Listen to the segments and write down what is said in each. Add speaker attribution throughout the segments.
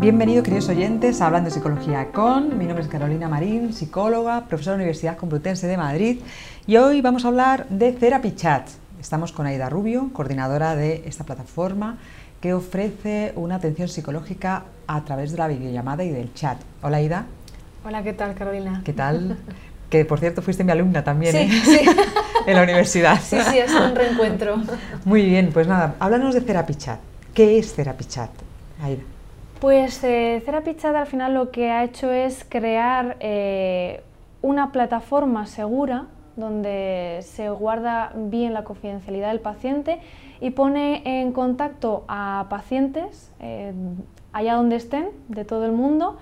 Speaker 1: Bienvenidos, queridos oyentes, a Hablando de Psicología con. Mi nombre es Carolina Marín, psicóloga, profesora de la Universidad Complutense de Madrid, y hoy vamos a hablar de Therapy Chat. Estamos con Aida Rubio, coordinadora de esta plataforma que ofrece una atención psicológica a través de la videollamada y del chat. Hola, Aida.
Speaker 2: Hola, ¿qué tal, Carolina?
Speaker 1: ¿Qué tal? que por cierto fuiste mi alumna también
Speaker 2: sí,
Speaker 1: ¿eh?
Speaker 2: sí.
Speaker 1: en la universidad.
Speaker 2: Sí, sí, es un reencuentro.
Speaker 1: Muy bien, pues nada, háblanos de Therapy Chat. ¿Qué es Therapy Chat, Aida?
Speaker 2: Pues eh, al final lo que ha hecho es crear eh, una plataforma segura donde se guarda bien la confidencialidad del paciente y pone en contacto a pacientes eh, allá donde estén, de todo el mundo,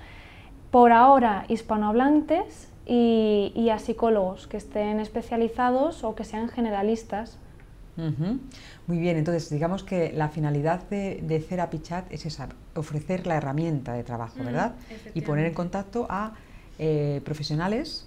Speaker 2: por ahora hispanohablantes y, y, a psicólogos que estén especializados o que sean generalistas.
Speaker 1: Uh -huh. Muy bien, entonces digamos que la finalidad de, de Therapy Chat es esa, ofrecer la herramienta de trabajo, ¿verdad? y poner en contacto a eh, profesionales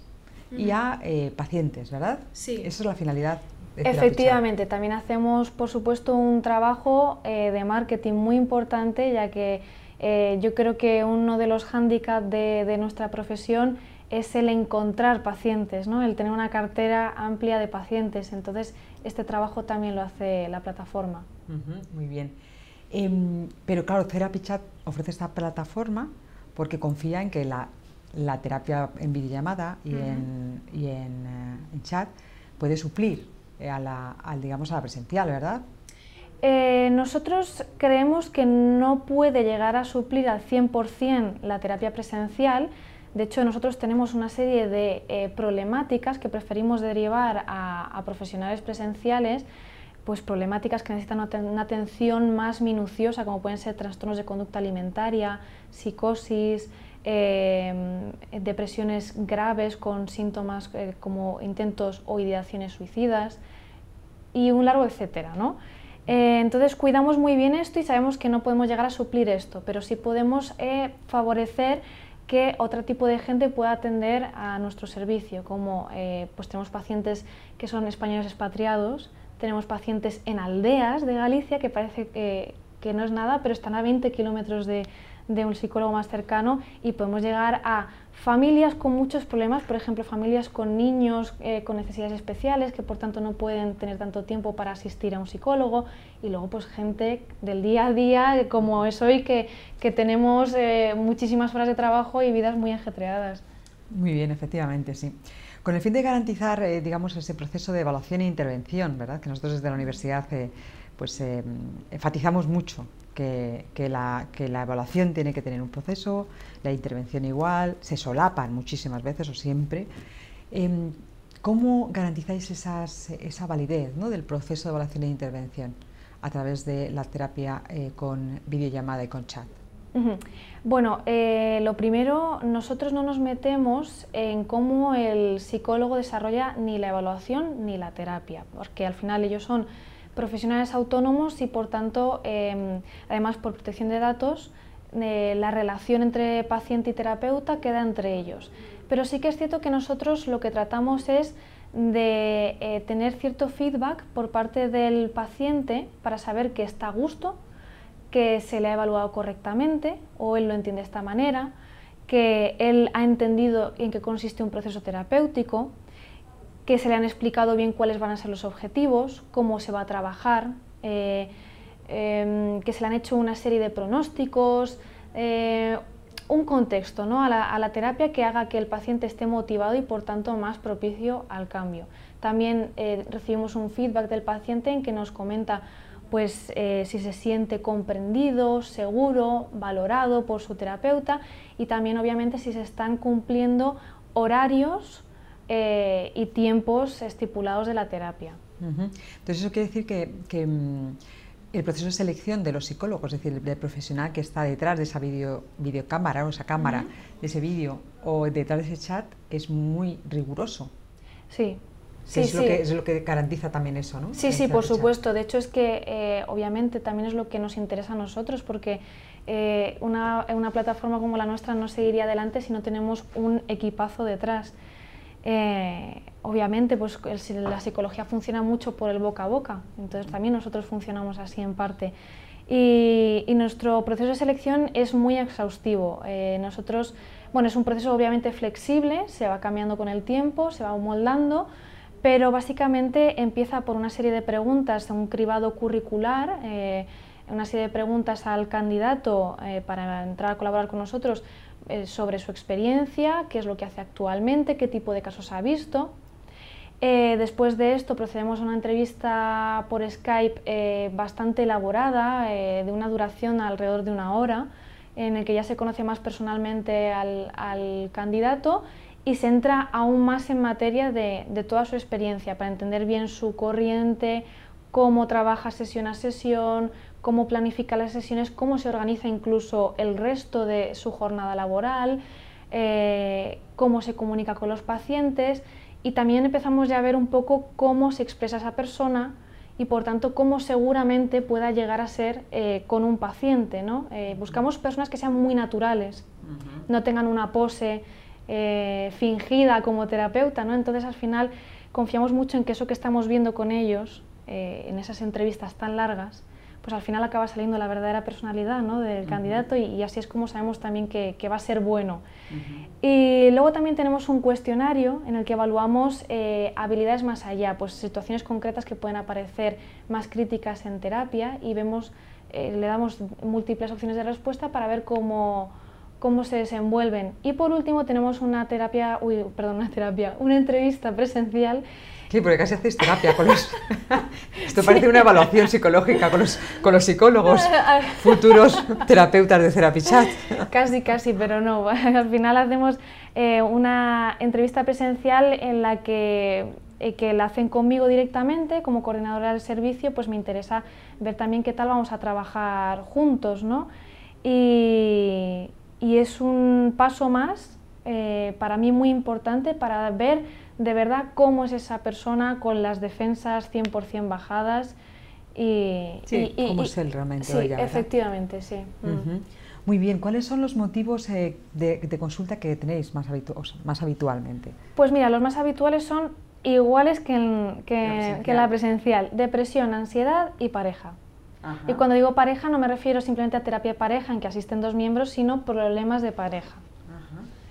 Speaker 1: uh -huh. y a eh, pacientes, ¿verdad?
Speaker 2: Sí.
Speaker 1: Esa es la finalidad. De
Speaker 2: Efectivamente, también hacemos, por supuesto, un trabajo eh, de marketing muy importante, ya que eh, yo creo que uno de los hándicaps de, de nuestra profesión es el encontrar pacientes, ¿no? el tener una cartera amplia de pacientes. Entonces, este trabajo también lo hace la plataforma.
Speaker 1: Uh -huh, muy bien. Eh, pero claro, Therapy Chat ofrece esta plataforma porque confía en que la, la terapia en videollamada y, uh -huh. en, y en, uh, en, chat puede suplir a la, al, digamos, a la presencial, ¿verdad?
Speaker 2: Eh, nosotros creemos que no puede llegar a suplir al 100% la terapia presencial, de hecho, nosotros tenemos una serie de eh, problemáticas que preferimos derivar a, profesionales presenciales, pues problemáticas que necesitan una atención más minuciosa, como pueden ser trastornos de conducta alimentaria, psicosis, eh, depresiones graves con síntomas eh, como intentos o ideaciones suicidas y un largo etcétera, ¿no? entonces cuidamos muy bien esto y sabemos que no podemos llegar a suplir esto, pero sí podemos favorecer que otro tipo de gente pueda atender a nuestro servicio, como eh, pues tenemos pacientes que son españoles expatriados, tenemos pacientes en aldeas de Galicia que parece que, que no es nada, pero están a 20 kilómetros de, de un psicólogo más cercano y podemos llegar a familias con muchos problemas, por ejemplo, familias con niños eh, con necesidades especiales que por tanto no pueden tener tanto tiempo para asistir a un psicólogo y luego pues gente del día a día como es hoy que, que tenemos eh, muchísimas horas de trabajo y vidas muy ajetreadas.
Speaker 1: Muy bien, efectivamente, sí. Con el fin de garantizar, eh, digamos, ese proceso de evaluación e intervención, ¿verdad? Que nosotros desde la universidad pues enfatizamos mucho que, la, que, la, evaluación tiene que tener un proceso, la intervención igual, se solapan muchísimas veces o siempre. Eh, ¿Cómo garantizáis esas, esa validez ¿no? del proceso de evaluación e intervención a través de la terapia eh, con videollamada y con chat?
Speaker 2: Bueno, eh, lo primero, nosotros no nos metemos en cómo el psicólogo desarrolla ni la evaluación ni la terapia, porque al final ellos son profesionales autónomos y por tanto, eh, además por protección de datos, eh, la relación entre paciente y terapeuta queda entre ellos. Pero sí que es cierto que nosotros lo que tratamos es de eh, tener cierto feedback por parte del paciente para saber que está a gusto, que se le ha evaluado correctamente o él lo entiende de esta manera, que él ha entendido en qué consiste un proceso terapéutico, que se le han explicado bien cuáles van a ser los objetivos, cómo se va a trabajar, eh, eh, que se le han hecho una serie de pronósticos, eh, un contexto ¿no? a, la, terapia que haga que el paciente esté motivado y por tanto más propicio al cambio. También recibimos un feedback del paciente en que nos comenta pues, si se siente comprendido, seguro, valorado por su terapeuta y también obviamente si se están cumpliendo horarios eh, y tiempos estipulados de la terapia.
Speaker 1: Uh -huh. Entonces eso quiere decir que, que um, el proceso de selección de los psicólogos, es decir, del profesional que está detrás de esa video, videocámara o esa cámara, uh -huh. de ese vídeo o detrás de ese chat es muy riguroso.
Speaker 2: Sí.
Speaker 1: Sí, es, sí. Lo que, es lo que garantiza también eso, ¿no?
Speaker 2: Sí, sí, por supuesto. De hecho, es que eh, obviamente también es lo que nos interesa a nosotros, porque eh, una, una plataforma como la nuestra no seguiría adelante si no tenemos un equipazo detrás. Eh, obviamente pues la psicología funciona mucho por el boca a boca, entonces también nosotros funcionamos así en parte. Y, nuestro proceso de selección es muy exhaustivo. Eh, nosotros, bueno, es un proceso obviamente flexible, se va cambiando con el tiempo, se va moldando, pero básicamente empieza por una serie de preguntas, un cribado curricular, eh, una serie de preguntas al candidato para entrar a colaborar con nosotros eh, sobre su experiencia, qué es lo que hace actualmente, qué tipo de casos ha visto. Eh, después de esto procedemos a una entrevista por Skype eh, bastante elaborada, de una duración alrededor de una hora, en el que ya se conoce más personalmente al, candidato y se entra aún más en materia de, de, toda su experiencia para entender bien su corriente, cómo trabaja sesión a sesión, cómo planifica las sesiones, cómo se organiza incluso el resto de su jornada laboral, eh, cómo se comunica con los pacientes y también empezamos ya a ver un poco cómo se expresa esa persona y por tanto cómo seguramente pueda llegar a ser eh, con un paciente. ¿no? Eh, buscamos personas que sean muy naturales, no tengan una pose fingida como terapeuta, ¿no? entonces al final confiamos mucho en que eso que estamos viendo con ellos en esas entrevistas tan largas, pues al final acaba saliendo la verdadera personalidad ¿no? del candidato y, así es como sabemos también que, va a ser bueno. Y luego también tenemos un cuestionario en el que evaluamos eh, habilidades más allá, pues situaciones concretas que pueden aparecer más críticas en terapia y vemos, eh, le damos múltiples opciones de respuesta para ver cómo, cómo se desenvuelven. Y por último tenemos una terapia, uy, perdón, una terapia, una entrevista presencial
Speaker 1: Sí, porque casi hacéis terapia con los... Esto parece una evaluación psicológica con los, con los psicólogos, futuros terapeutas de Therapy
Speaker 2: Casi, casi, pero no. Al final hacemos eh, una entrevista presencial en la que, eh, que la hacen conmigo directamente como coordinadora del servicio, pues me interesa ver también qué tal vamos a trabajar juntos, ¿no? Y, y es un paso más eh, para mí muy importante para ver de verdad cómo es esa persona con las defensas 100% bajadas y,
Speaker 1: sí, cómo es él realmente.
Speaker 2: Sí, efectivamente, sí.
Speaker 1: Mm. Muy bien, ¿cuáles son los motivos eh, de, consulta que tenéis más, más habitualmente?
Speaker 2: Pues mira, los más habituales son iguales que en, que, la, presencial, depresión, ansiedad y pareja. Y cuando digo pareja no me refiero simplemente a terapia de pareja en que asisten dos miembros, sino problemas de pareja.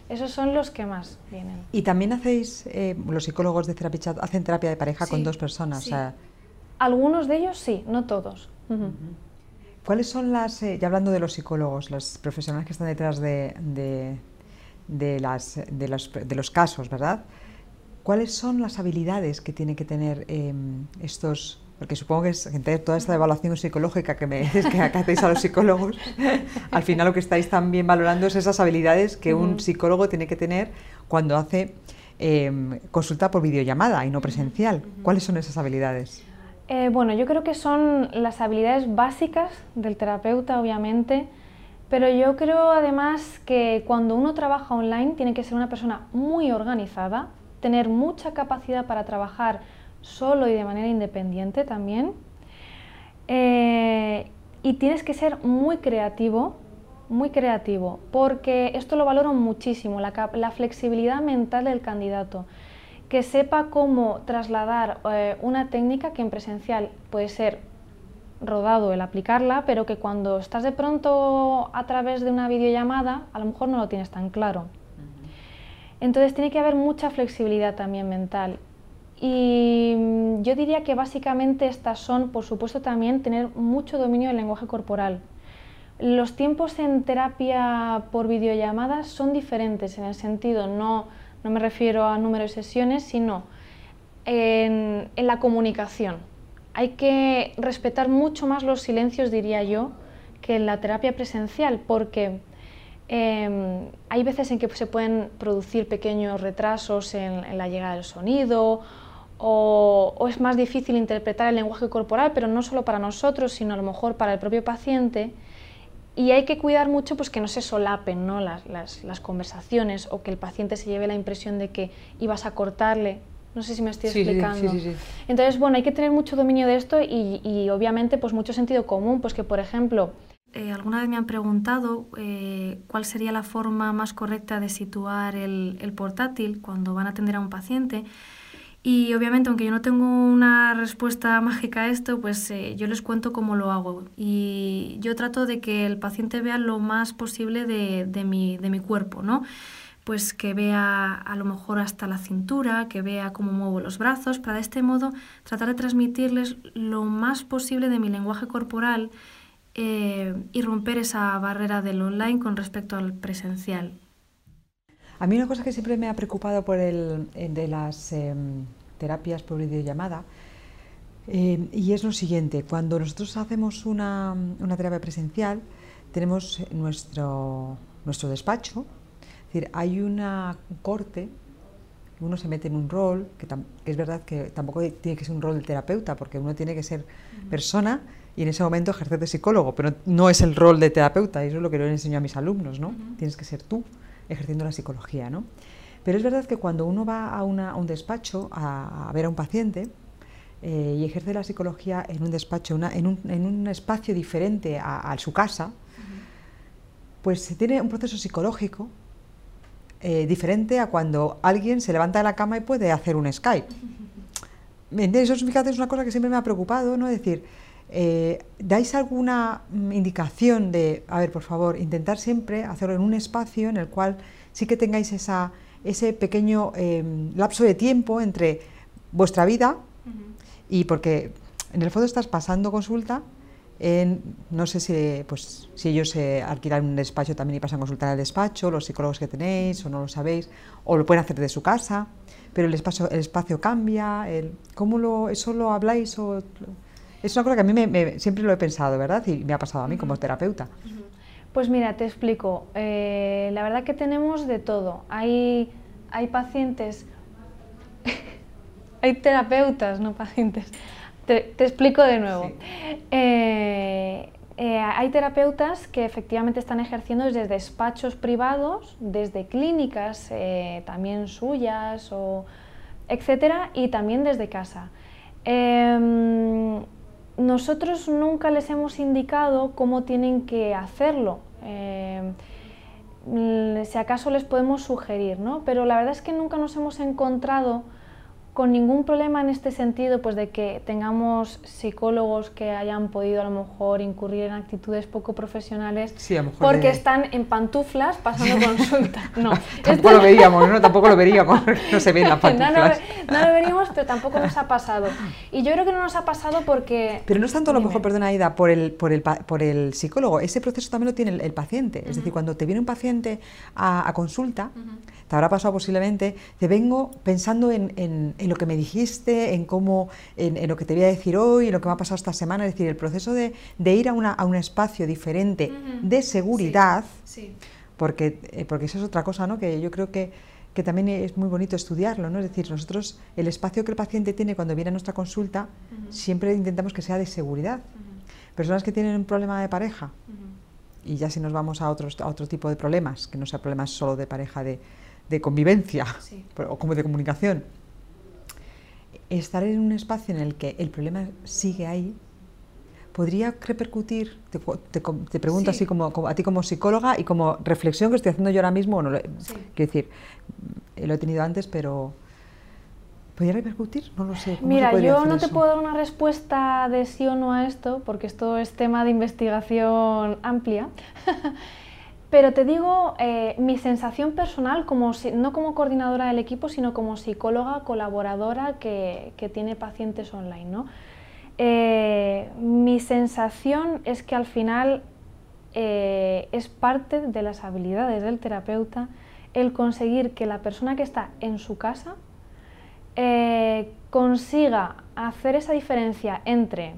Speaker 2: Esos son los que más vienen.
Speaker 1: Y también hacéis, eh, los psicólogos de terapia hacen terapia de pareja con dos personas.
Speaker 2: Algunos de ellos sí, no todos.
Speaker 1: ¿Cuáles son las, eh, ya hablando de los psicólogos, los profesionales que están detrás de, de, las, de los casos, ¿verdad? ¿Cuáles son las habilidades que tienen que tener em, estos porque supongo que es, toda esta evaluación psicológica que me dices que hacéis a los psicólogos, al final lo que estáis también valorando es esas habilidades que un psicólogo tiene que tener cuando hace em, consulta por videollamada y no presencial. ¿Cuáles son esas habilidades?
Speaker 2: Eh, bueno, yo creo que son las habilidades básicas del terapeuta, obviamente, pero yo creo además que cuando uno trabaja online tiene que ser una persona muy organizada, tener mucha capacidad para trabajar solo y de manera independiente también. Eh, y tienes que ser muy creativo, muy creativo, porque esto lo valoro muchísimo, la, flexibilidad mental del candidato, que sepa cómo trasladar eh, una técnica que en presencial puede ser rodado el aplicarla, pero que cuando estás de pronto a través de una videollamada, a lo mejor no lo tienes tan claro. Entonces tiene que haber mucha flexibilidad también mental y mm, yo diría que básicamente estas son, por supuesto, también tener mucho dominio del lenguaje corporal. Los tiempos en terapia por videollamadas son diferentes en el sentido, no, no me refiero a número de sesiones, sino en, la comunicación. Hay que respetar mucho más los silencios, diría yo, que en la terapia presencial, porque em, hay veces en que se pueden producir pequeños retrasos en la llegada del sonido o, es más difícil interpretar el lenguaje corporal, pero no solo para nosotros, sino a lo mejor para el propio paciente. Y hay que cuidar mucho pues, que no se solapen ¿no? Las, las, conversaciones o que el paciente se lleve la impresión de que ibas a cortarle. No sé si me estoy explicando.
Speaker 1: Sí, sí,
Speaker 2: Entonces, bueno, hay que tener mucho dominio de esto y, y, obviamente pues mucho sentido común, pues que por ejemplo Eh, alguna vez me han preguntado eh, cuál sería la forma más correcta de situar el, el, portátil cuando van a atender a un paciente. Y obviamente, aunque yo no tengo una respuesta mágica a esto, pues eh, yo les cuento cómo lo hago. Y yo trato de que el paciente vea lo más posible de, de, mi, de mi cuerpo, ¿no? Pues que vea a lo mejor hasta la cintura, que vea cómo muevo los brazos, para de este modo tratar de transmitirles lo más posible de mi lenguaje corporal eh, y romper esa barrera del online con respecto al presencial.
Speaker 1: A mí una cosa que siempre me ha preocupado por el, de las em, terapias por videollamada eh, y es lo siguiente, cuando nosotros hacemos una, una terapia presencial tenemos nuestro, nuestro despacho, es decir, hay una, un corte, uno se mete en un rol, que, que, es verdad que tampoco tiene que ser un rol de terapeuta, porque uno tiene que ser persona y en ese momento ejercer de psicólogo, pero no es el rol de terapeuta, y eso es lo que yo le enseño a mis alumnos, ¿no? Tienes que ser tú ejerciendo la psicología, ¿no? Pero es verdad que cuando uno va a, un despacho a, ver a un paciente eh, y ejerce la psicología en un despacho, en, un, espacio diferente a, su casa, pues se tiene un proceso psicológico eh, diferente a cuando alguien se levanta de la cama y puede hacer un Skype. Eso fíjate, es una cosa que siempre me ha preocupado, ¿no? Es decir, eh, ¿Dais alguna mm, indicación de, a ver, por favor, intentar siempre hacerlo en un espacio en el cual sí que tengáis esa, ese pequeño em, lapso de tiempo entre vuestra vida y porque en el fondo estás pasando consulta en, no sé si, pues, si ellos se alquilan un despacho también y pasan consulta en el despacho, los psicólogos que tenéis o no lo sabéis, o lo pueden hacer de su casa, pero el espacio, el espacio cambia, el, ¿cómo lo, eso lo habláis o es una cosa que a mí me, siempre lo he pensado, ¿verdad? Y me ha pasado a mí como terapeuta.
Speaker 2: Pues mira, te explico. Eh, la verdad que tenemos de todo. Hay, hay pacientes, hay terapeutas, no pacientes. Te, explico de nuevo. Eh, eh, hay terapeutas que efectivamente están ejerciendo desde despachos privados, desde clínicas también suyas, o, etcétera, y también desde casa. Em, nosotros nunca les hemos indicado cómo tienen que hacerlo. Eh, si acaso les podemos sugerir, ¿no? Pero la verdad es que nunca nos hemos encontrado con ningún problema en este sentido, pues de que tengamos psicólogos que hayan podido a lo mejor incurrir en actitudes poco profesionales porque están en pantuflas pasando consulta. No,
Speaker 1: tampoco lo veríamos, ¿no? Tampoco lo veríamos, no se ven las pantuflas.
Speaker 2: No, lo veríamos, pero tampoco nos ha pasado. Y yo creo que no nos ha pasado porque...
Speaker 1: Pero no es tanto a lo mejor, perdona Aida, por el, por el, por el psicólogo, ese proceso también lo tiene el, paciente. Es decir, cuando te viene un paciente a, consulta, te habrá pasado posiblemente, te vengo pensando en, en, en, lo que me dijiste, en cómo, en, lo que te voy a decir hoy, en lo que me ha pasado esta semana, es decir, el proceso de, de ir a, una, a, un espacio diferente de seguridad, Porque, eh, porque eso es otra cosa, ¿no? Que yo creo que, que también es muy bonito estudiarlo, ¿no? Es decir, nosotros el espacio que el paciente tiene cuando viene a nuestra consulta, siempre intentamos que sea de seguridad. Personas que tienen un problema de pareja, y ya si nos vamos a, otros, a otro tipo de problemas, que no sea problemas solo de pareja, de, de convivencia o como de comunicación. Estar en un espacio en el que el problema sigue ahí podría repercutir, te, te, pregunto así como, a ti como psicóloga y como reflexión que estoy haciendo yo ahora mismo, no, quiero decir, lo he tenido antes, pero ¿podría repercutir? No lo sé.
Speaker 2: Mira, yo no te puedo dar una respuesta de sí o no a esto, porque esto es tema de investigación amplia. Pero te digo eh, mi sensación personal, como no como coordinadora del equipo, sino como psicóloga colaboradora que, tiene pacientes online. ¿no? Eh, mi sensación es que al final eh, es parte de las habilidades del terapeuta el conseguir que la persona que está en su casa consiga hacer esa diferencia entre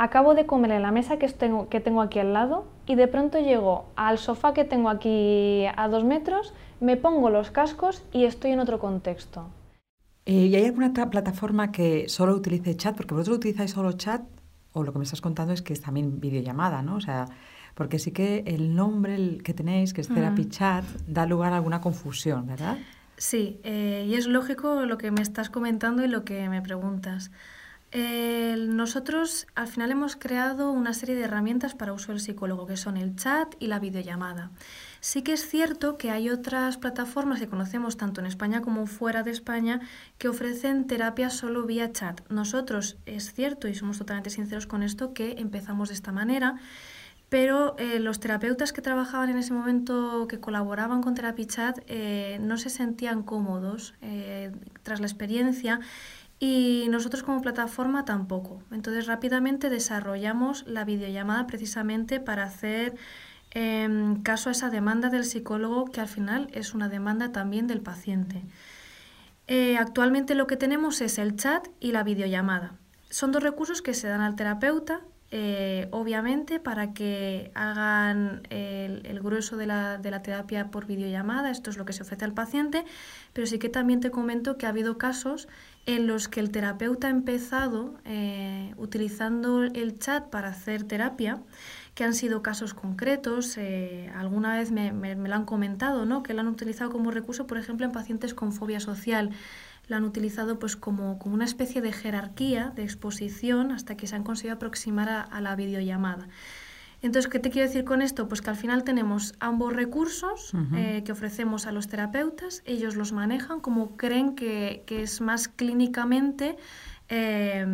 Speaker 2: acabo de comer en la mesa que tengo, que tengo aquí al lado y de pronto llego al sofá que tengo aquí a dos metros, me pongo los cascos y estoy en otro contexto.
Speaker 1: Eh, ¿Y hay alguna plataforma que solo utilice chat? Porque vosotros utilizáis solo chat, o lo que me estás contando es que es también videollamada, ¿no? O sea, porque sí que el nombre que tenéis, que es Therapy Chat, da lugar a alguna confusión, ¿verdad?
Speaker 2: Sí, eh, y es lógico lo que me estás comentando y lo que me preguntas. Nosotros al final hemos creado una serie de herramientas para uso del psicólogo, que son el chat y la videollamada. Sí que es cierto que hay otras plataformas que conocemos tanto en España como fuera de España que ofrecen terapia solo vía chat. Nosotros es cierto, y somos totalmente sinceros con esto, que empezamos de esta manera pero eh, los terapeutas que trabajaban en ese momento, que colaboraban con TerapiChat, eh, no se sentían cómodos eh, tras la experiencia y nosotros como plataforma tampoco. Entonces rápidamente desarrollamos la videollamada precisamente para hacer em, caso a esa demanda del psicólogo, que al final es una demanda también del paciente. actualmente lo que tenemos es el chat y la videollamada. Son dos recursos que se dan al terapeuta eh, obviamente para que hagan el, grueso de la, de la, terapia por videollamada, esto es lo que se ofrece al paciente, pero sí que también te comento que ha habido casos en los que el terapeuta ha empezado eh, utilizando el chat para hacer terapia, que han sido casos concretos, eh, alguna vez me, me, me, lo han comentado, ¿no? que lo han utilizado como recurso, por ejemplo, en pacientes con fobia social lo han utilizado pues como, como, una especie de jerarquía de exposición hasta que se han conseguido aproximar a, la videollamada. Entonces, ¿qué te quiero decir con esto? Pues que al final tenemos ambos recursos eh, que ofrecemos a los terapeutas, ellos los manejan como creen que, que es más clínicamente eh,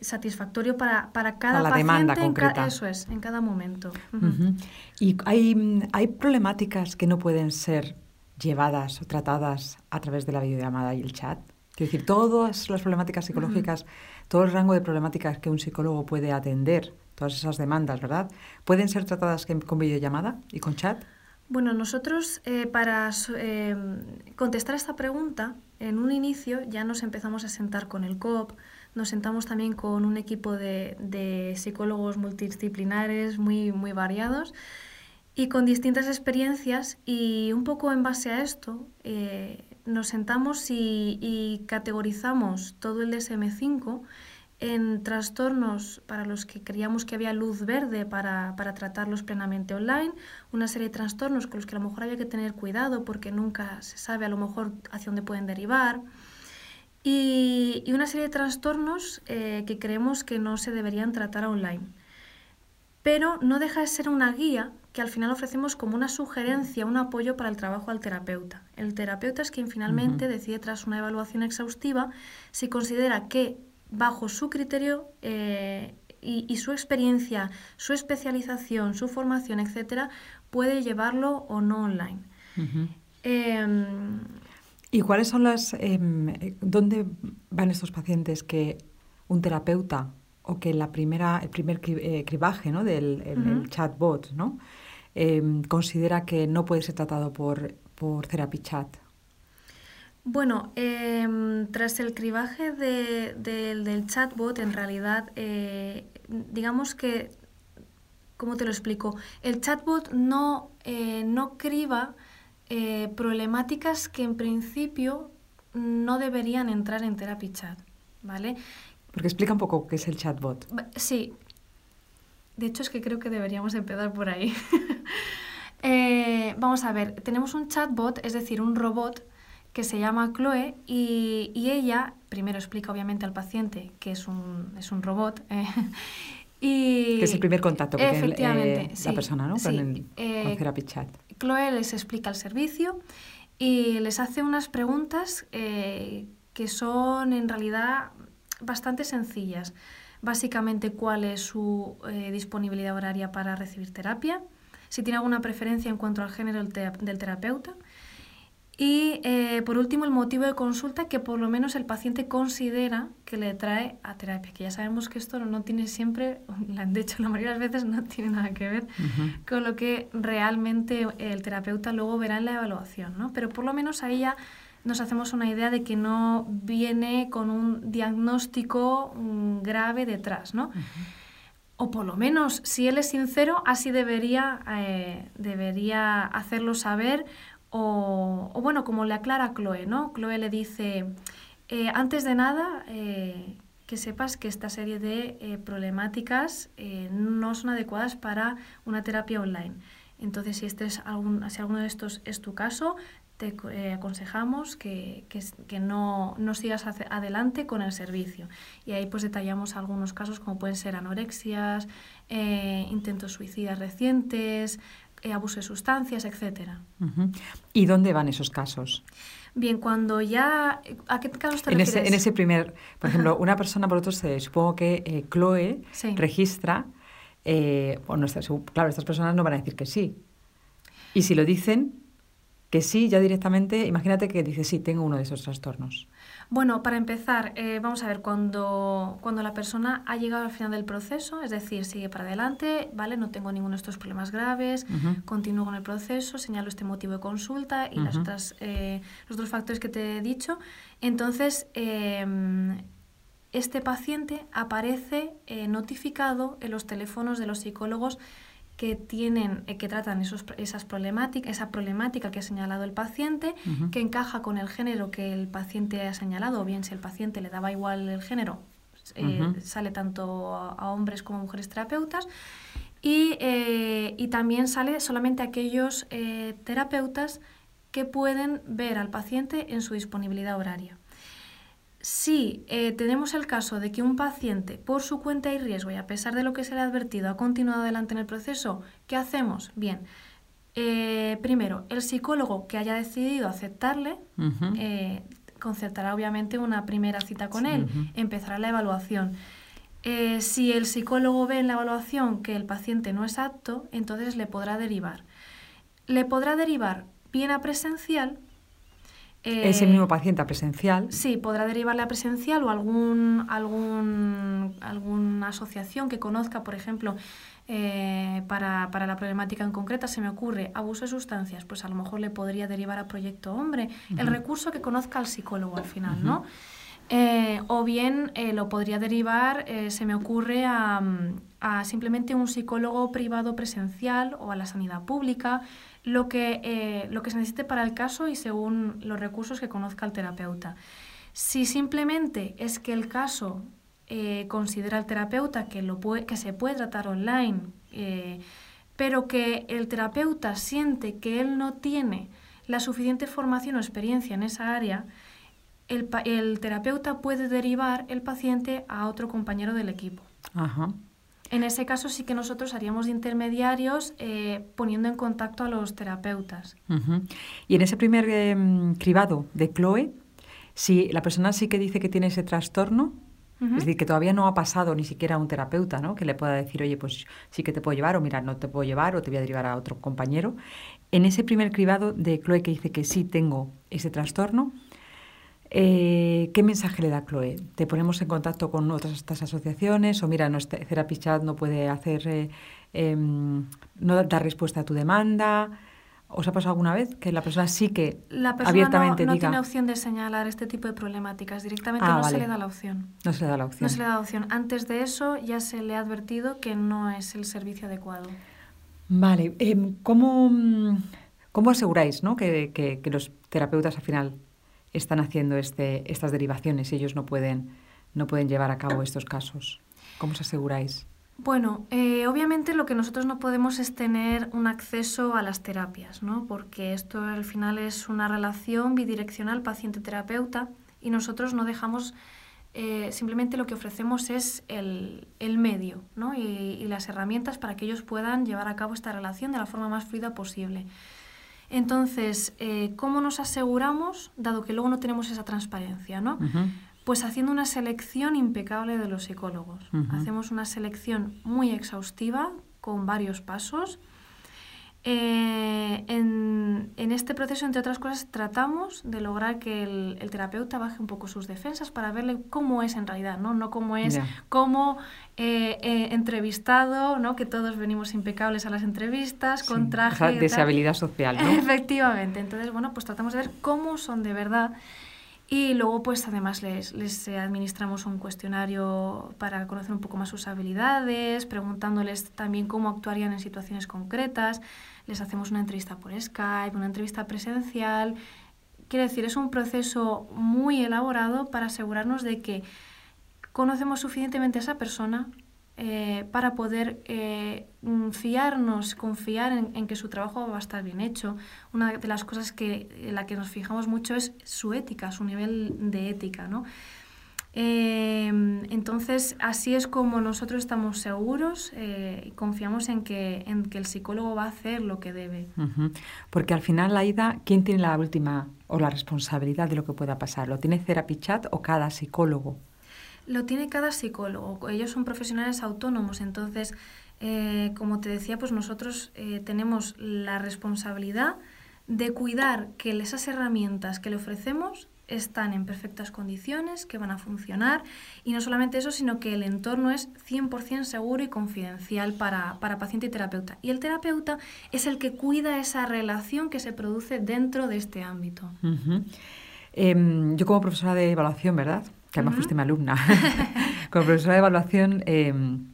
Speaker 2: satisfactorio para, para cada
Speaker 1: la
Speaker 2: paciente.
Speaker 1: Demanda concreta.
Speaker 2: eso es, en cada momento.
Speaker 1: Y hay, hay problemáticas que no pueden ser llevadas o tratadas a través de la videollamada y el chat. Quiero decir, todas las problemáticas psicológicas, todo el rango de problemáticas que un psicólogo puede atender, todas esas demandas, ¿verdad? ¿Pueden ser tratadas con videollamada y con chat?
Speaker 2: Bueno, nosotros eh, para eh, contestar esta pregunta, en un inicio ya nos empezamos a sentar con el COP, nos sentamos también con un equipo de, de psicólogos multidisciplinares muy, muy variados y con distintas experiencias y un poco en base a esto eh, nos sentamos y, categorizamos todo el DSM5 en trastornos para los que creíamos que había luz verde para, para, tratarlos plenamente online, una serie de trastornos con los que a lo mejor había que tener cuidado porque nunca se sabe a lo mejor hacia dónde pueden derivar, y, y una serie de trastornos eh, que creemos que no se deberían tratar online. Pero no deja de ser una guía que al final ofrecemos como una sugerencia, un apoyo para el trabajo al terapeuta. El terapeuta es quien finalmente decide tras una evaluación exhaustiva si considera que bajo su criterio eh, y, su experiencia, su especialización, su formación, etcétera, puede llevarlo o no online.
Speaker 1: Em, ¿Y cuáles son las... Em, ¿Dónde van estos pacientes que un terapeuta o que la primera, el primer eh, cribaje ¿no? del chatbot ¿no? Em, considera que no puede ser tratado por, por Therapy Chat?
Speaker 2: Bueno, em, tras el cribaje del chatbot, en realidad, eh, digamos que, ¿cómo te lo explico? El chatbot no, eh, no criba problemáticas que en principio no deberían entrar en Therapy Chat, ¿vale?
Speaker 1: Porque explica un poco qué es el chatbot.
Speaker 2: Sí, de hecho, es que creo que deberíamos empezar por ahí. Eh, vamos a ver, tenemos un chatbot, es decir, un robot que se llama Chloe y, ella, primero explica obviamente al paciente que es un, es un robot. Eh, y
Speaker 1: que es el primer contacto que tiene eh, la persona ¿no? con, el, Therapy Chat.
Speaker 2: Chloe les explica el servicio y les hace unas preguntas que son en realidad bastante sencillas. Básicamente cuál es su eh, disponibilidad horaria para recibir terapia, si tiene alguna preferencia en cuanto al género del terapeuta. Y eh, por último el motivo de consulta que por lo menos el paciente considera que le trae a terapia, que ya sabemos que esto no tiene siempre, de hecho la mayoría de las veces no tiene nada que ver con lo que realmente el terapeuta luego verá en la evaluación, ¿no? pero por lo menos ahí ya nos hacemos una idea de que no viene con un diagnóstico mm, grave detrás, ¿no? O por lo menos, si él es sincero, así debería, eh, debería hacerlo saber. O, bueno, como le aclara Chloe, ¿no? Chloe le dice, eh, antes de nada, eh, que sepas que esta serie de problemáticas no son adecuadas para una terapia online. Entonces, si, este es algún, si alguno de estos es tu caso, te eh, aconsejamos que, que, no, no, sigas adelante con el servicio. Y ahí pues detallamos algunos casos como pueden ser anorexias, eh, intentos suicidas recientes, eh, abuso de sustancias, etc.
Speaker 1: ¿Y dónde van esos casos?
Speaker 2: Bien, cuando ya... ¿A qué casos te
Speaker 1: en
Speaker 2: refieres?
Speaker 1: Ese, en ese primer... Por ejemplo, una persona, por otro, se, supongo que Chloe registra... bueno, claro, estas personas no van a decir que sí. Y si lo dicen, que sí, ya directamente, imagínate que dices, sí, tengo uno de esos trastornos.
Speaker 2: Bueno, para empezar, eh, vamos a ver, cuando, cuando la persona ha llegado al final del proceso, es decir, sigue para adelante, ¿vale? No tengo ninguno de estos problemas graves, continúo con el proceso, señalo este motivo de consulta y las otras, eh, los otros factores que te he dicho, entonces em, este paciente aparece eh, notificado en los teléfonos de los psicólogos que tienen, eh, que tratan esos, esas problemáticas, esa problemática que ha señalado el paciente, que encaja con el género que el paciente ha señalado, o bien si el paciente le daba igual el género, eh, sale tanto a, hombres como a mujeres terapeutas, y, eh, y también sale solamente aquellos terapeutas que pueden ver al paciente en su disponibilidad horaria. Si eh, tenemos el caso de que un paciente, por su cuenta y riesgo y a pesar de lo que se le ha advertido, ha continuado adelante en el proceso, ¿qué hacemos? Bien, eh, primero, el psicólogo que haya decidido aceptarle eh, concertará obviamente una primera cita con él, empezará la evaluación. si el psicólogo ve en la evaluación que el paciente no es apto, entonces le podrá derivar. Le podrá derivar bien a presencial
Speaker 1: ese mismo paciente a presencial.
Speaker 2: Sí, podrá derivarle a presencial o algún, algún, alguna asociación que conozca, por ejemplo, eh, para, para, la problemática en concreta, se me ocurre abuso de sustancias, pues a lo mejor le podría derivar a Proyecto Hombre, el recurso que conozca al psicólogo al final, ¿no? Eh, o bien eh, lo podría derivar, se me ocurre, a, a simplemente un psicólogo privado presencial o a la sanidad pública lo que, eh, lo que se necesite para el caso y según los recursos que conozca el terapeuta. Si simplemente es que el caso eh, considera el terapeuta que, lo que se puede tratar online, eh, pero que el terapeuta siente que él no tiene la suficiente formación o experiencia en esa área, el, el terapeuta puede derivar el paciente a otro compañero del equipo. Ajá. En ese caso sí que nosotros haríamos de intermediarios eh, poniendo en contacto a los terapeutas.
Speaker 1: Y en ese primer em, cribado de Chloe, si la persona sí que dice que tiene ese trastorno, es decir, que todavía no ha pasado ni siquiera a un terapeuta, ¿no? Que le pueda decir, oye, pues sí que te puedo llevar, o mira, no te puedo llevar, o te voy a derivar a otro compañero. En ese primer cribado de Chloe que dice que sí tengo ese trastorno, eh, ¿Qué mensaje le da Chloe? ¿Te ponemos en contacto con otras estas asociaciones? O mira, nuestra Therapy Chat no puede hacer, eh, em, no dar respuesta a tu demanda. ¿Os ha pasado alguna vez que la persona sí que
Speaker 2: la persona abiertamente no, no tiene opción de señalar este tipo de problemáticas. Directamente ah, no se le da la opción.
Speaker 1: No se le da la opción.
Speaker 2: No se le da la opción. Antes de eso ya se le ha advertido que no es el servicio adecuado.
Speaker 1: Vale. Em, ¿cómo, ¿Cómo aseguráis ¿no? que, que, que los terapeutas al final están haciendo este, estas derivaciones y ellos no pueden, no pueden llevar a cabo estos casos? ¿Cómo os aseguráis?
Speaker 2: Bueno, eh, obviamente lo que nosotros no podemos es tener un acceso a las terapias, ¿no? porque esto al final es una relación bidireccional paciente-terapeuta y nosotros no dejamos, eh, simplemente lo que ofrecemos es el, el medio ¿no? y, y, las herramientas para que ellos puedan llevar a cabo esta relación de la forma más fluida posible. Entonces, eh, ¿cómo nos aseguramos, dado que luego no tenemos esa transparencia? ¿no? Pues haciendo una selección impecable de los psicólogos. Hacemos una selección muy exhaustiva con varios pasos eh, en, este proceso, entre otras cosas, tratamos de lograr que el, terapeuta baje un poco sus defensas para verle cómo es en realidad, no, no cómo es, como eh, eh, entrevistado, ¿no? que todos venimos impecables a las entrevistas, con traje.
Speaker 1: de esa habilidad social, ¿no?
Speaker 2: Efectivamente. Entonces, bueno, pues tratamos de ver cómo son de verdad. Y luego, pues además les, les administramos un cuestionario para conocer un poco más sus habilidades, preguntándoles también cómo actuarían en situaciones concretas les hacemos una entrevista por Skype, una entrevista presencial. Quiere decir, es un proceso muy elaborado para asegurarnos de que conocemos suficientemente a esa persona, eh, para poder eh, mm, fiarnos, confiar en, que su trabajo va a estar bien hecho. Una de las cosas que, en la que nos fijamos mucho es su ética, su nivel de ética. ¿no? Em, entonces, así es como nosotros estamos seguros y confiamos en que, en que el psicólogo va a hacer lo que debe.
Speaker 1: Porque al final, Aida, ¿quién tiene la última o la responsabilidad de lo que pueda pasar? ¿Lo tiene Therapy Chat o cada psicólogo?
Speaker 2: Lo tiene cada psicólogo. Ellos son profesionales autónomos, entonces, eh, como te decía, pues nosotros eh, tenemos la responsabilidad de cuidar que esas herramientas que le ofrecemos están en perfectas condiciones, que van a funcionar y no solamente eso, sino que el entorno es 100% seguro y confidencial para, paciente y terapeuta. Y el terapeuta es el que cuida esa relación que se produce dentro de este ámbito.
Speaker 1: Em, yo como profesora de evaluación, ¿verdad? Que además fuiste mi alumna, como profesora de evaluación, em,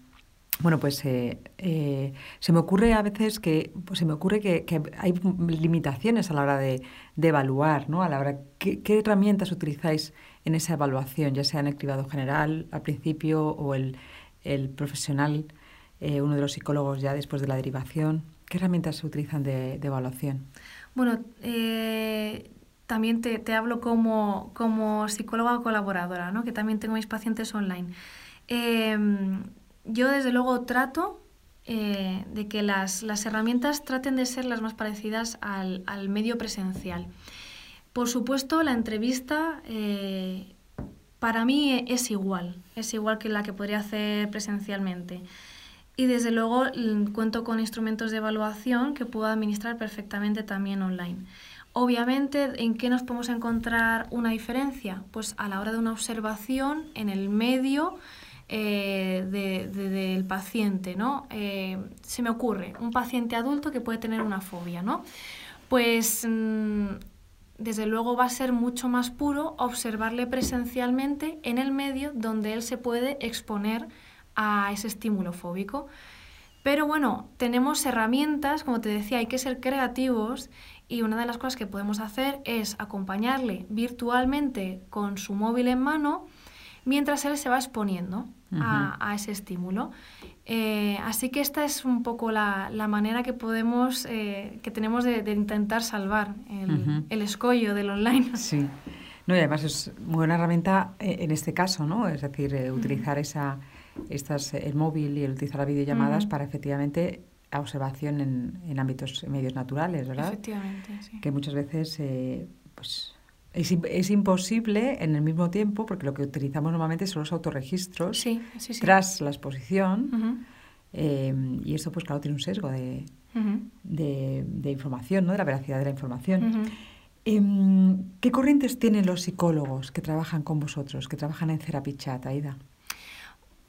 Speaker 1: bueno, pues eh, eh, se me ocurre a veces que, pues se me ocurre que, hay limitaciones a la hora de, evaluar, ¿no? A la hora, ¿qué, herramientas utilizáis en esa evaluación, ya sea en el cribado general al principio o el, profesional, eh, uno de los psicólogos ya después de la derivación? ¿Qué herramientas se utilizan de, de evaluación?
Speaker 2: Bueno, también te, hablo como, como, psicóloga colaboradora, ¿no? que también tengo mis pacientes online. Em, yo desde luego trato eh, de que las, herramientas traten de ser las más parecidas al, medio presencial. Por supuesto, la entrevista eh, para mí es igual, es igual que la que podría hacer presencialmente. Y desde luego cuento con instrumentos de evaluación que puedo administrar perfectamente también online. Obviamente, ¿en qué nos podemos encontrar una diferencia? Pues a la hora de una observación en el medio eh, del paciente, ¿no? Eh, se me ocurre, un paciente adulto que puede tener una fobia, ¿no? Pues mm, desde luego va a ser mucho más puro observarle presencialmente en el medio donde él se puede exponer a ese estímulo fóbico. Pero bueno, tenemos herramientas, como te decía, hay que ser creativos y una de las cosas que podemos hacer es acompañarle virtualmente con su móvil en mano mientras él se va exponiendo a, ese estímulo. Eh, así que esta es un poco la, manera que podemos, eh, que tenemos de, intentar salvar el, escollo del online.
Speaker 1: Sí. No, y además es muy buena herramienta eh, en este caso, ¿no? Es decir, utilizar esa, estas, el móvil y el utilizar las videollamadas para efectivamente a observación en, en ámbitos medios naturales, ¿verdad?
Speaker 2: Efectivamente, sí.
Speaker 1: Que muchas veces eh, pues, es, es, imposible en el mismo tiempo, porque lo que utilizamos normalmente son los autorregistros tras la exposición, eh, y esto, pues claro, tiene un sesgo de, de, de, información, ¿no? de la veracidad de la información. Em, ¿Qué corrientes tienen los psicólogos que trabajan con vosotros, que trabajan en Therapy Chat, Aida?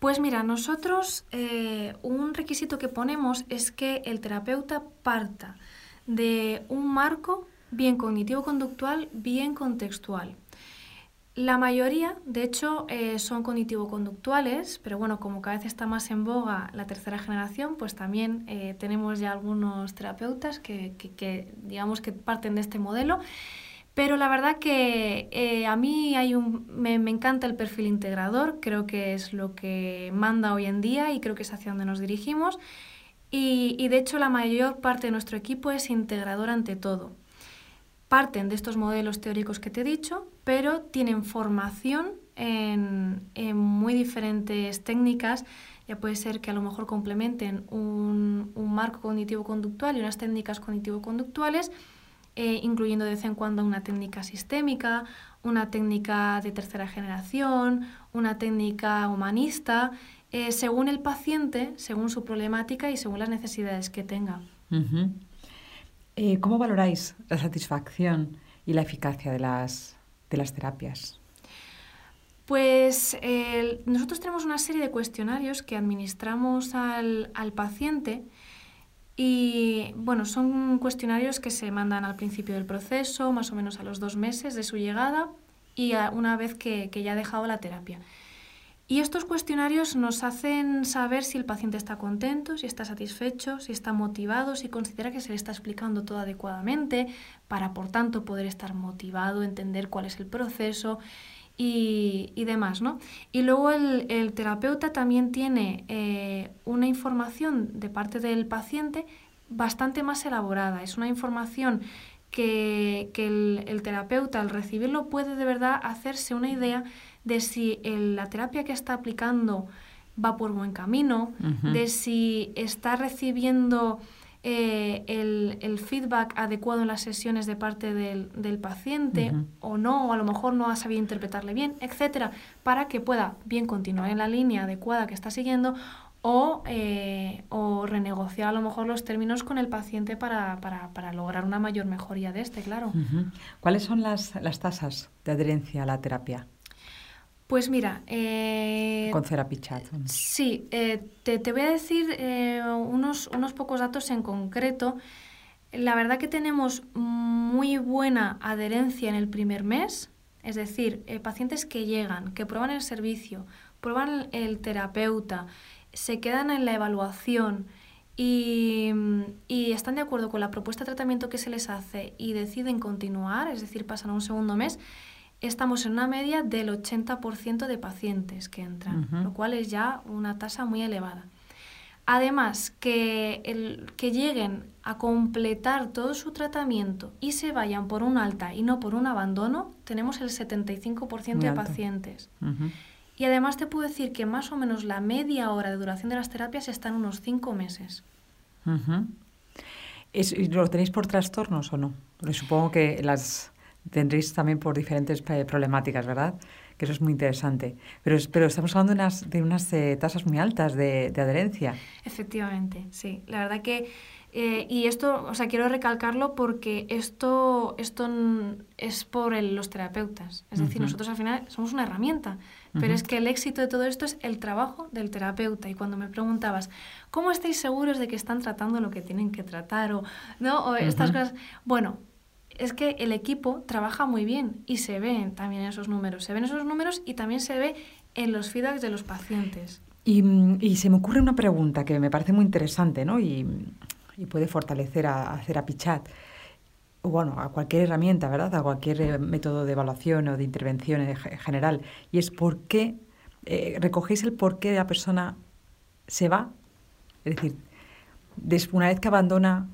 Speaker 2: Pues mira, nosotros eh, un requisito que ponemos es que el terapeuta parta de un marco bien cognitivo-conductual, bien contextual. La mayoría, de hecho, eh, son cognitivo-conductuales, pero bueno, como cada vez está más en boga la tercera generación, pues también eh, tenemos ya algunos terapeutas que, digamos que parten de este modelo. Pero la verdad que eh, a mí hay un, me, encanta el perfil integrador, creo que es lo que manda hoy en día y creo que es hacia donde nos dirigimos. Y, de hecho la mayor parte de nuestro equipo es integrador ante todo. Parten de estos modelos teóricos que te he dicho, pero tienen formación en, muy diferentes técnicas. Ya puede ser que a lo mejor complementen un, un marco cognitivo-conductual y unas técnicas cognitivo-conductuales eh, incluyendo de vez en cuando una técnica sistémica, una técnica de tercera generación, una técnica humanista, eh, según el paciente, según su problemática y según las necesidades que tenga.
Speaker 1: Eh, ¿Cómo valoráis la satisfacción y la eficacia de las, de las terapias?
Speaker 2: Pues nosotros tenemos una serie de cuestionarios que administramos al, al paciente y bueno, son cuestionarios que se mandan al principio del proceso, más o menos a los dos meses de su llegada y una vez que, ya ha dejado la terapia. Y estos cuestionarios nos hacen saber si el paciente está contento, si está satisfecho, si está motivado, si considera que se le está explicando todo adecuadamente, para por tanto poder estar motivado, entender cuál es el proceso y, demás, ¿no? Y luego el, terapeuta también tiene eh, una información de parte del paciente bastante más elaborada. Es una información que, el, terapeuta al recibirlo puede de verdad hacerse una idea de si la terapia que está aplicando va por buen camino, de si está recibiendo eh, el, feedback adecuado en las sesiones de parte del, paciente o no, o a lo mejor no ha sabido interpretarle bien, etcétera, para que pueda bien continuar en la línea adecuada que está siguiendo o, eh, o renegociar a lo mejor los términos con el paciente para, lograr una mayor mejoría de este, claro.
Speaker 1: ¿Cuáles son las, las tasas de adherencia a la terapia?
Speaker 2: Pues mira... Eh,
Speaker 1: Con Cerapichat.
Speaker 2: Sí, eh, te, voy a decir eh, unos, unos pocos datos en concreto. La verdad que tenemos muy buena adherencia en el primer mes, es decir, pacientes que llegan, que prueban el servicio, prueban el, terapeuta, se quedan en la evaluación y, y, están de acuerdo con la propuesta de tratamiento que se les hace y deciden continuar, es decir, pasan a un segundo mes, estamos en una media del 80% de pacientes que entran, lo cual es ya una tasa muy elevada. Además, que, el, que lleguen a completar todo su tratamiento y se vayan por un alta y no por un abandono, tenemos el 75% de pacientes. Y además te puedo decir que más o menos la media hora de duración de las terapias está en unos 5 meses.
Speaker 1: ¿Lo tenéis por trastornos o no? supongo que las tendréis también por diferentes eh, problemáticas, ¿verdad? Que eso es muy interesante. Pero, pero estamos hablando de unas, de unas eh, tasas muy altas de, adherencia.
Speaker 2: Efectivamente, sí. La verdad que... Eh, y esto, o sea, quiero recalcarlo porque esto, esto es por los terapeutas. Es decir, nosotros al final somos una herramienta. Pero es que el éxito de todo esto es el trabajo del terapeuta. Y cuando me preguntabas, ¿cómo estáis seguros de que están tratando lo que tienen que tratar? O, ¿no? o estas cosas. Bueno, es que el equipo trabaja muy bien y se ven también esos números. Se ven esos números y también se ve en los feedbacks de los pacientes.
Speaker 1: Y, y se me ocurre una pregunta que me parece muy interesante ¿no? y, y puede fortalecer a, a Cerapichat bueno, a cualquier herramienta, ¿verdad? A cualquier eh, método de evaluación o de intervención en general. Y es por qué, eh, recogéis el por qué la persona se va. Es decir, una vez que abandona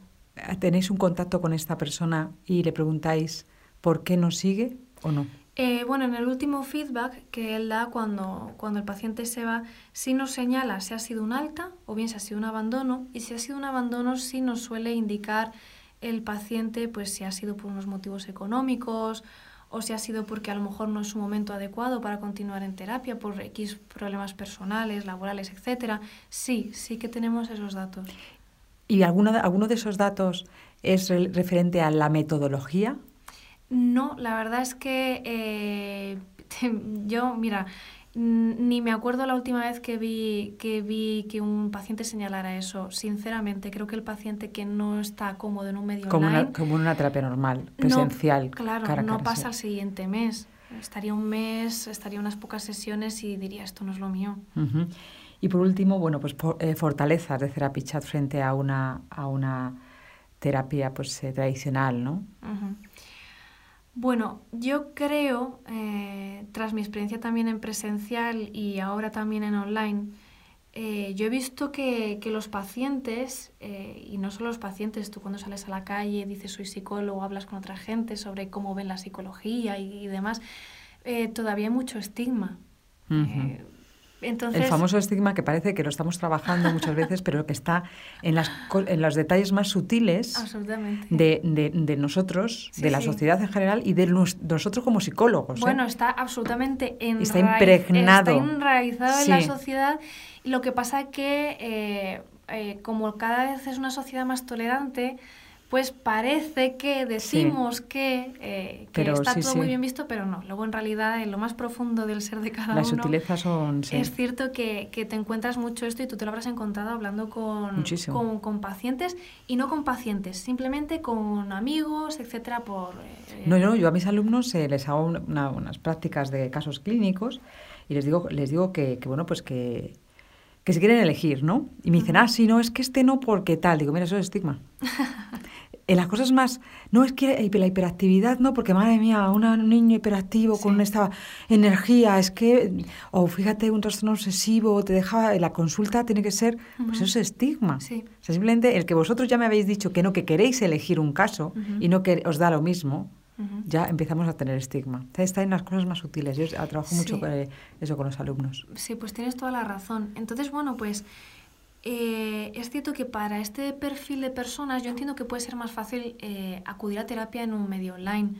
Speaker 1: tenéis un contacto con esta persona y le preguntáis por qué no sigue o no?
Speaker 2: Eh, bueno, en el último feedback que él da cuando, cuando el paciente se va, sí nos señala si ha sido un alta o bien si ha sido un abandono, y si ha sido un abandono sí nos suele indicar el paciente pues si ha sido por unos motivos económicos o si ha sido porque a lo mejor no es un momento adecuado para continuar en terapia por X problemas personales, laborales, etcétera. Sí, sí que tenemos esos datos.
Speaker 1: ¿Y alguno de, alguno de esos datos es referente a la metodología?
Speaker 2: No, la verdad es que eh, yo, mira, ni me acuerdo la última vez que vi, que vi que un paciente señalara eso. Sinceramente, creo que el paciente que no está cómodo en un medio
Speaker 1: como
Speaker 2: online...
Speaker 1: Una, como una terapia normal, presencial.
Speaker 2: claro, no pasa al siguiente mes. Estaría un mes, estaría unas pocas sesiones y diría, esto no es lo mío.
Speaker 1: Y por último, bueno, pues eh, fortalezas de Cerapichat frente a una, a una terapia pues, eh, tradicional, ¿no?
Speaker 2: Bueno, yo creo, eh, tras mi experiencia también en presencial y ahora también en online, yo he visto que, que los pacientes, y no solo los pacientes, tú cuando sales a la calle dices soy psicólogo, hablas con otra gente sobre cómo ven la psicología y, demás, todavía hay mucho estigma
Speaker 1: el famoso estigma que parece que lo estamos trabajando muchas veces, pero que está en, las, en los detalles más sutiles de, de, nosotros, de la sociedad en general y de nosotros como psicólogos.
Speaker 2: ¿eh? Bueno, está absolutamente
Speaker 1: está impregnado.
Speaker 2: Está enraizado en la sociedad. Lo que pasa es que, eh, eh, como cada vez es una sociedad más tolerante, pues parece que decimos que, eh, está todo muy bien visto, pero no. Luego, en realidad, en lo más profundo del ser de cada
Speaker 1: Las
Speaker 2: uno...
Speaker 1: sutilezas son...
Speaker 2: Es cierto que, te encuentras mucho esto y tú te lo habrás encontrado hablando con, con, pacientes y no con pacientes, simplemente con amigos, etcétera, por...
Speaker 1: Eh, no, no, yo a mis alumnos eh, les hago unas prácticas de casos clínicos y les digo, les digo que, que bueno, pues que que se quieren elegir, ¿no? Y me dicen, ah, sí, no, es que este no porque tal. Digo, mira, eso es estigma. en las cosas más, no es que la hiperactividad, no, porque madre mía, un niño hiperactivo con esta energía, es que, o fíjate, un trastorno obsesivo, te deja, la consulta tiene que ser, pues eso es estigma.
Speaker 2: Sí.
Speaker 1: O sea, simplemente el que vosotros ya me habéis dicho que no, que queréis elegir un caso y no que os da lo mismo, ya empezamos a tener estigma. Está en las cosas más sutiles. Yo trabajo mucho con eh, eso con los alumnos.
Speaker 2: Sí, pues tienes toda la razón. Entonces, bueno, pues eh, es cierto que para este perfil de personas yo entiendo que puede ser más fácil eh, acudir a terapia en un medio online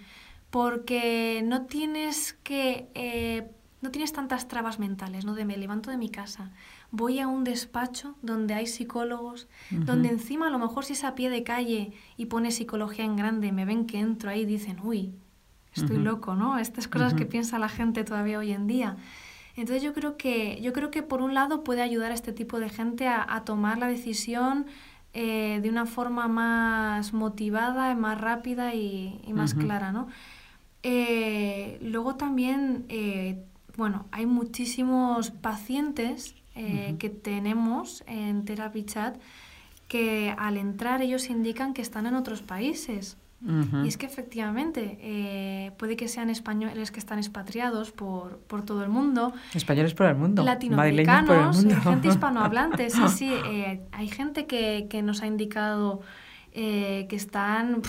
Speaker 2: porque no tienes que eh, no tienes tantas trabas mentales, ¿no? De me levanto de mi casa, voy a un despacho donde hay psicólogos, donde encima a lo mejor si es a pie de calle y pone psicología en grande, me ven que entro ahí y dicen, uy, estoy loco, ¿no? Estas cosas que piensa la gente todavía hoy en día. Entonces yo creo que, yo creo que por un lado puede ayudar a este tipo de gente a, tomar la decisión eh, de una forma más motivada, más rápida y, más clara, ¿no? Eh, luego también, eh, bueno, hay muchísimos pacientes que tenemos en Therapy Chat que al entrar ellos indican que están en otros países. Y es que efectivamente eh, puede que sean españoles que están expatriados por, por, todo el mundo.
Speaker 1: Españoles por el mundo.
Speaker 2: Latinoamericanos, eh, gente hispanohablante. sí, sí. Eh, hay gente que, que, nos ha indicado que están,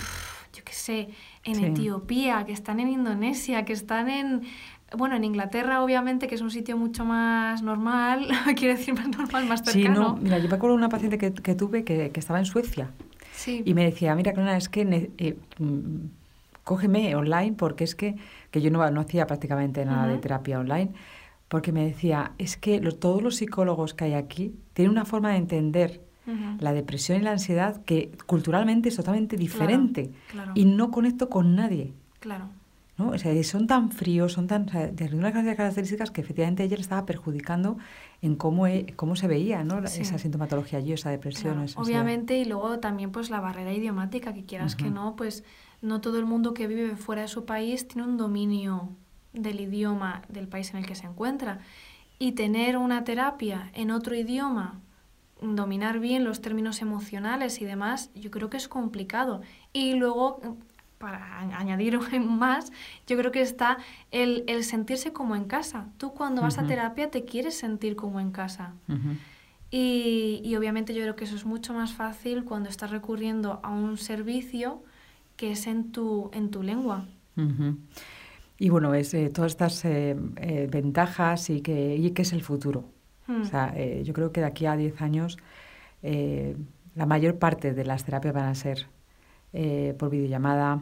Speaker 2: yo qué sé, en Etiopía, que están en Indonesia, que están en... Bueno, en Inglaterra, obviamente, que es un sitio mucho más normal, quiere decir más normal, más cercano. Sí, no,
Speaker 1: mira, yo me acuerdo de una paciente que, que tuve que, que estaba en Suecia y me decía, mira, Clara, es que eh, mm, cógeme online porque es que, que yo no, no hacía prácticamente nada de terapia online, porque me decía, es que todos los psicólogos que hay aquí tienen una forma de entender la depresión y la ansiedad que culturalmente es totalmente diferente y no conecto con nadie.
Speaker 2: Claro.
Speaker 1: ¿no? O sea, son tan fríos, son tan, de unas características que efectivamente ella le estaba perjudicando en cómo, e, cómo se veía ¿no? esa sintomatología allí, esa depresión.
Speaker 2: obviamente, y luego también pues la barrera idiomática, que quieras que no, pues no todo el mundo que vive fuera de su país tiene un dominio del idioma del país en el que se encuentra. Y tener una terapia en otro idioma, dominar bien los términos emocionales y demás, yo creo que es complicado. Y luego para añadir más, yo creo que está el, sentirse como en casa. Tú cuando vas a terapia te quieres sentir como en casa. y, obviamente yo creo que eso es mucho más fácil cuando estás recurriendo a un servicio que es en tu, en tu lengua.
Speaker 1: Y bueno, es eh, todas estas eh, eh, ventajas y que, y que es el futuro. O sea, yo creo que de aquí a 10 años la mayor parte de las terapias van a ser eh, por videollamada.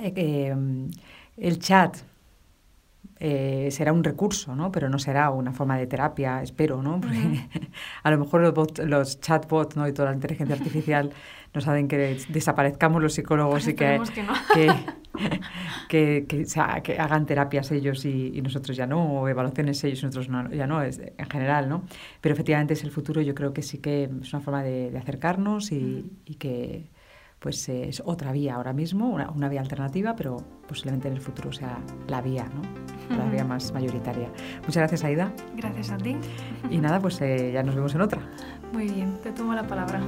Speaker 1: Eh, mm, el chat eh, será un recurso, ¿no? Pero no será una forma de terapia, espero, ¿no? Porque a lo mejor los, los, chatbots ¿no? y toda la inteligencia artificial nos hacen que desaparezcamos los psicólogos y que, que, que, hagan terapias ellos y, nosotros ya no, o evaluaciones ellos y nosotros ya no, es, en general, ¿no? Pero efectivamente es el futuro, yo creo que sí que es una forma de, acercarnos y que pues es otra vía ahora mismo, una, vía alternativa, pero posiblemente en el futuro sea la vía, ¿no? La vía más mayoritaria. Muchas gracias, Aida.
Speaker 2: Gracias a ti.
Speaker 1: Y nada, pues eh, ya nos vemos en otra.
Speaker 2: Muy bien, te tomo la palabra.